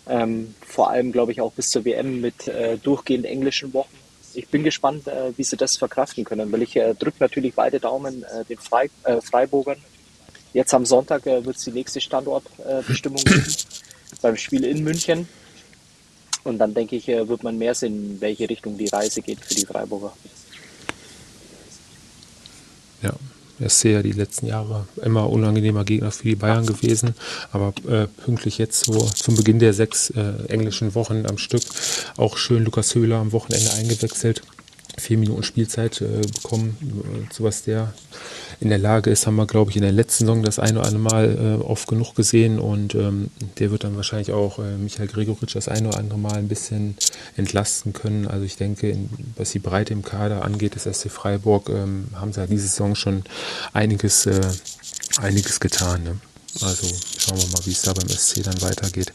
Ähm, vor allem, glaube ich, auch bis zur WM mit äh, durchgehend englischen Wochen. Ich bin gespannt, äh, wie sie das verkraften können, weil ich äh, drücke natürlich beide Daumen äh, den Frei, äh, Freiburgern. Jetzt am Sonntag äh, wird es die nächste Standortbestimmung geben <laughs> beim Spiel in München. Und dann denke ich, äh, wird man mehr sehen, in welche Richtung die Reise geht für die Freiburger. Ja, er ist ja die letzten Jahre immer unangenehmer Gegner für die Bayern gewesen. Aber äh, pünktlich jetzt so zum Beginn der sechs äh, englischen Wochen am Stück auch schön Lukas Höhler am Wochenende eingewechselt vier Minuten Spielzeit äh, bekommen, äh, zu was der in der Lage ist, haben wir, glaube ich, in der letzten Saison das eine oder andere Mal äh, oft genug gesehen und ähm, der wird dann wahrscheinlich auch äh, Michael Gregoritsch das eine oder andere Mal ein bisschen entlasten können. Also ich denke, in, was die Breite im Kader angeht, ist SC Freiburg, ähm, haben sie ja diese Saison schon einiges, äh, einiges getan. Ne? Also schauen wir mal, wie es da beim SC dann weitergeht.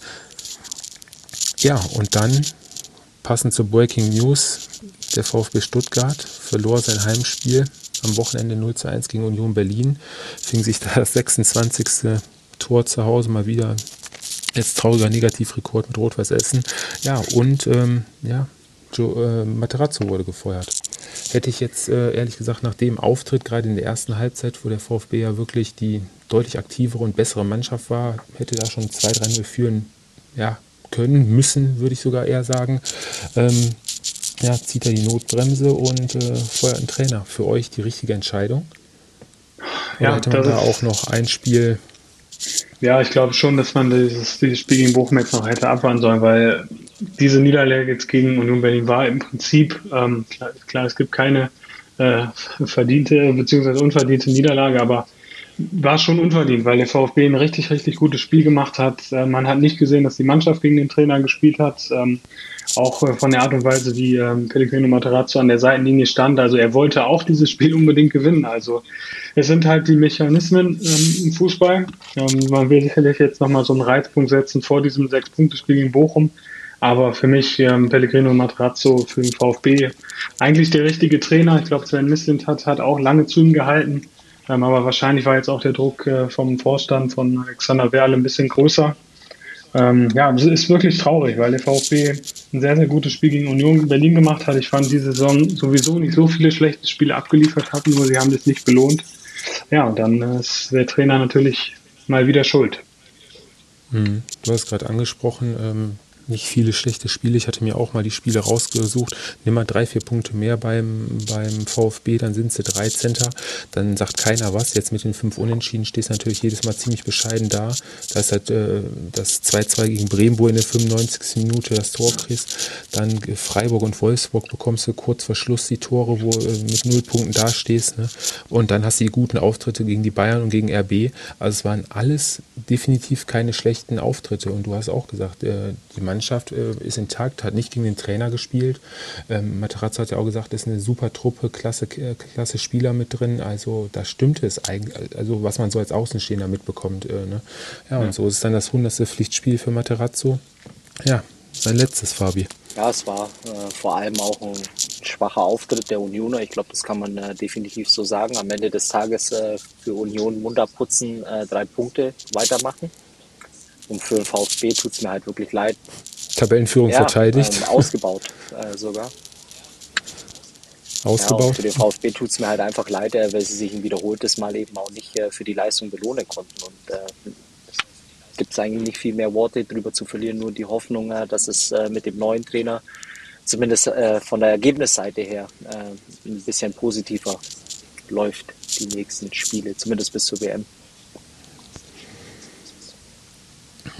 Ja, und dann passend zur Breaking News, der VfB Stuttgart verlor sein Heimspiel am Wochenende 0 zu 1 gegen Union Berlin, fing sich da das 26. Tor zu Hause mal wieder Jetzt trauriger Negativrekord mit Rot-Weiß Essen. Ja, und ähm, ja, Joe, äh, Materazzo wurde gefeuert. Hätte ich jetzt äh, ehrlich gesagt nach dem Auftritt, gerade in der ersten Halbzeit, wo der VfB ja wirklich die deutlich aktivere und bessere Mannschaft war, hätte da schon 2-3-0 führen ja, können, müssen, würde ich sogar eher sagen. Ähm, ja, zieht er die Notbremse und äh, feuert einen Trainer. Für euch die richtige Entscheidung? Oder ja, hätte man da auch noch ein Spiel ja, ich glaube schon, dass man dieses, dieses Spiel gegen Bochum jetzt noch hätte abwarten sollen, weil diese Niederlage jetzt gegen Union Berlin war im Prinzip, ähm, klar, klar, es gibt keine äh, verdiente bzw. unverdiente Niederlage, aber war schon unverdient, weil der VfB ein richtig, richtig gutes Spiel gemacht hat. Äh, man hat nicht gesehen, dass die Mannschaft gegen den Trainer gespielt hat. Ähm, auch äh, von der Art und Weise, wie ähm, Pellegrino Materazzo an der Seitenlinie stand. Also er wollte auch dieses Spiel unbedingt gewinnen. Also es sind halt die Mechanismen ähm, im Fußball. Ähm, man will sicherlich jetzt nochmal so einen Reizpunkt setzen vor diesem Sechs-Punkte-Spiel gegen Bochum. Aber für mich ähm, Pellegrino Materazzo für den VfB eigentlich der richtige Trainer. Ich glaube, Sven Mislint hat, hat auch lange zu ihm gehalten. Ähm, aber wahrscheinlich war jetzt auch der Druck äh, vom Vorstand von Alexander Werle ein bisschen größer. Ähm, ja, es ist wirklich traurig, weil der VfB ein sehr, sehr gutes Spiel gegen Union Berlin gemacht hat. Ich fand diese Saison sowieso nicht so viele schlechte Spiele abgeliefert hatten, nur sie haben das nicht belohnt. Ja, und dann ist der Trainer natürlich mal wieder schuld. Hm. Du hast gerade angesprochen, ähm, nicht viele schlechte Spiele. Ich hatte mir auch mal die Spiele rausgesucht. Nimm mal drei, vier Punkte mehr beim, beim VfB, dann sind sie 13. Dann sagt keiner was. Jetzt mit den fünf Unentschieden stehst du natürlich jedes Mal ziemlich bescheiden da. Da ist halt äh, das 2-2 gegen Bremen, wo in der 95. Minute das Tor kriegst. Dann Freiburg und Wolfsburg bekommst du kurz vor Schluss die Tore, wo äh, mit null Punkten dastehst. Ne? Und dann hast du die guten Auftritte gegen die Bayern und gegen RB. Also es waren alles definitiv keine schlechten Auftritte. Und du hast auch gesagt, äh, die Mannschaft Mannschaft äh, ist intakt, hat nicht gegen den Trainer gespielt. Ähm, Materazzo hat ja auch gesagt, ist eine super Truppe, klasse, äh, klasse Spieler mit drin. Also da stimmt es eigentlich, also was man so als Außenstehender mitbekommt. Äh, ne? ja, und so ist dann das hundertste Pflichtspiel für Materazzo. Ja, sein letztes, Fabi. Ja, es war äh, vor allem auch ein schwacher Auftritt der Unioner. Ich glaube, das kann man äh, definitiv so sagen. Am Ende des Tages äh, für Union munter putzen, äh, drei Punkte weitermachen. Und für den VfB tut es mir halt wirklich leid. Tabellenführung ja, verteidigt. Ähm, ausgebaut äh, sogar. Ausgebaut? Ja, für den VfB tut es mir halt einfach leid, äh, weil sie sich ein wiederholtes Mal eben auch nicht äh, für die Leistung belohnen konnten. Und äh, gibt es eigentlich nicht viel mehr Worte drüber zu verlieren, nur die Hoffnung, äh, dass es äh, mit dem neuen Trainer zumindest äh, von der Ergebnisseite her äh, ein bisschen positiver läuft, die nächsten Spiele, zumindest bis zur WM.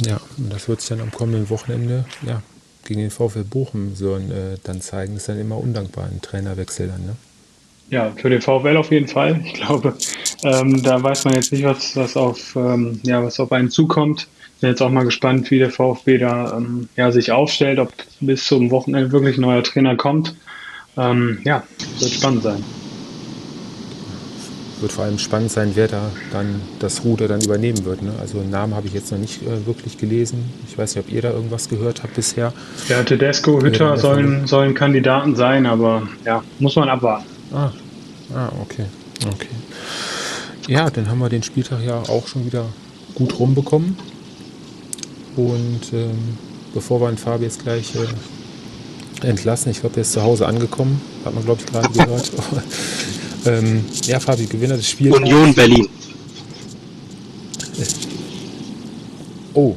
Ja, und das wird sich dann am kommenden Wochenende ja, gegen den VfL Bochum sollen, äh, dann zeigen. Ist dann immer undankbar, ein Trainerwechsel dann. Ne? Ja, für den VfL auf jeden Fall. Ich glaube, ähm, da weiß man jetzt nicht, was, was, auf, ähm, ja, was auf einen zukommt. Bin jetzt auch mal gespannt, wie der VfB da ähm, ja, sich aufstellt, ob bis zum Wochenende wirklich ein neuer Trainer kommt. Ähm, ja, wird spannend sein wird vor allem spannend sein, wer da dann das Ruder dann übernehmen wird. Ne? Also einen Namen habe ich jetzt noch nicht äh, wirklich gelesen. Ich weiß nicht, ob ihr da irgendwas gehört habt bisher. Ja, Tedesco, Hütter ja, sollen, sollen Kandidaten sein, aber ja, muss man abwarten. Ah, ah okay. okay. Ja, dann haben wir den Spieltag ja auch schon wieder gut rumbekommen. Und ähm, bevor wir den Fabi jetzt gleich äh, entlassen, ich glaube, der ist zu Hause angekommen, hat man, glaube ich, gerade gehört. <laughs> <laughs> Ähm, ja, Fabi, Gewinner des Spiels. Union Berlin. Oh.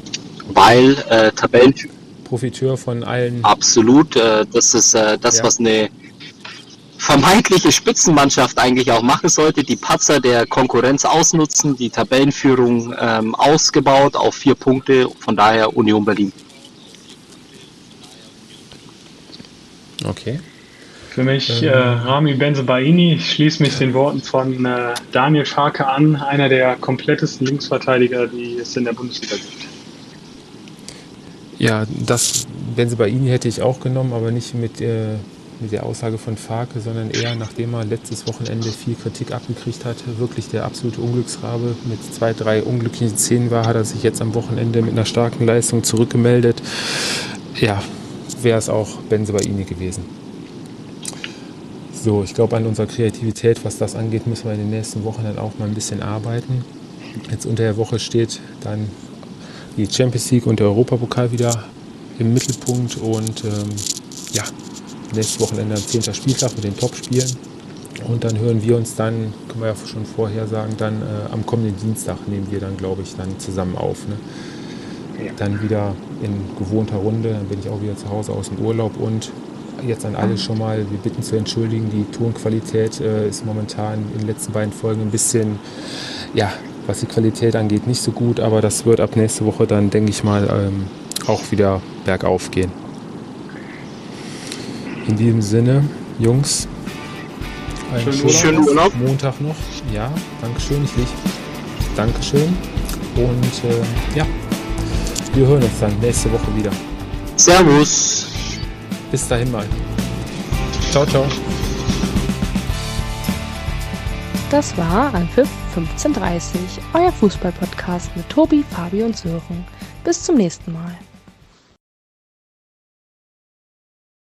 Weil äh, Tabellen. Profiteur von allen. Absolut. Äh, das ist äh, das, ja. was eine vermeintliche Spitzenmannschaft eigentlich auch machen sollte. Die Patzer der Konkurrenz ausnutzen, die Tabellenführung ähm, ausgebaut auf vier Punkte. Von daher Union Berlin. Okay. Für mich äh, Rami Benzebaini. Ich schließe mich den Worten von äh, Daniel Scharke an, einer der komplettesten Linksverteidiger, die es in der Bundesliga gibt. Ja, das Benzebaini hätte ich auch genommen, aber nicht mit, äh, mit der Aussage von Farke, sondern eher nachdem er letztes Wochenende viel Kritik abgekriegt hat, wirklich der absolute Unglücksrabe mit zwei, drei unglücklichen Szenen war, hat er sich jetzt am Wochenende mit einer starken Leistung zurückgemeldet. Ja, wäre es auch Benzebaini gewesen. So, ich glaube, an unserer Kreativität, was das angeht, müssen wir in den nächsten Wochen dann auch mal ein bisschen arbeiten. Jetzt unter der Woche steht dann die Champions League und der Europapokal wieder im Mittelpunkt und ähm, ja, nächstes Wochenende am 10. Spieltag mit den Top-Spielen. Und dann hören wir uns dann, können wir ja schon vorher sagen, dann äh, am kommenden Dienstag nehmen wir dann, glaube ich, dann zusammen auf. Ne? Dann wieder in gewohnter Runde, dann bin ich auch wieder zu Hause aus dem Urlaub und jetzt an alle schon mal, wir bitten zu entschuldigen, die Tonqualität äh, ist momentan in den letzten beiden Folgen ein bisschen, ja, was die Qualität angeht, nicht so gut, aber das wird ab nächste Woche dann, denke ich mal, ähm, auch wieder bergauf gehen. In diesem Sinne, Jungs, einen schönen, schönen Urlaub. Montag noch. Ja, Dankeschön. Ich liege. Dankeschön. Und äh, ja, wir hören uns dann nächste Woche wieder. Servus. Bis dahin mal. Ciao, ciao. Das war Anpfiff 1530, euer Fußballpodcast mit Tobi, Fabi und Sören. Bis zum nächsten Mal.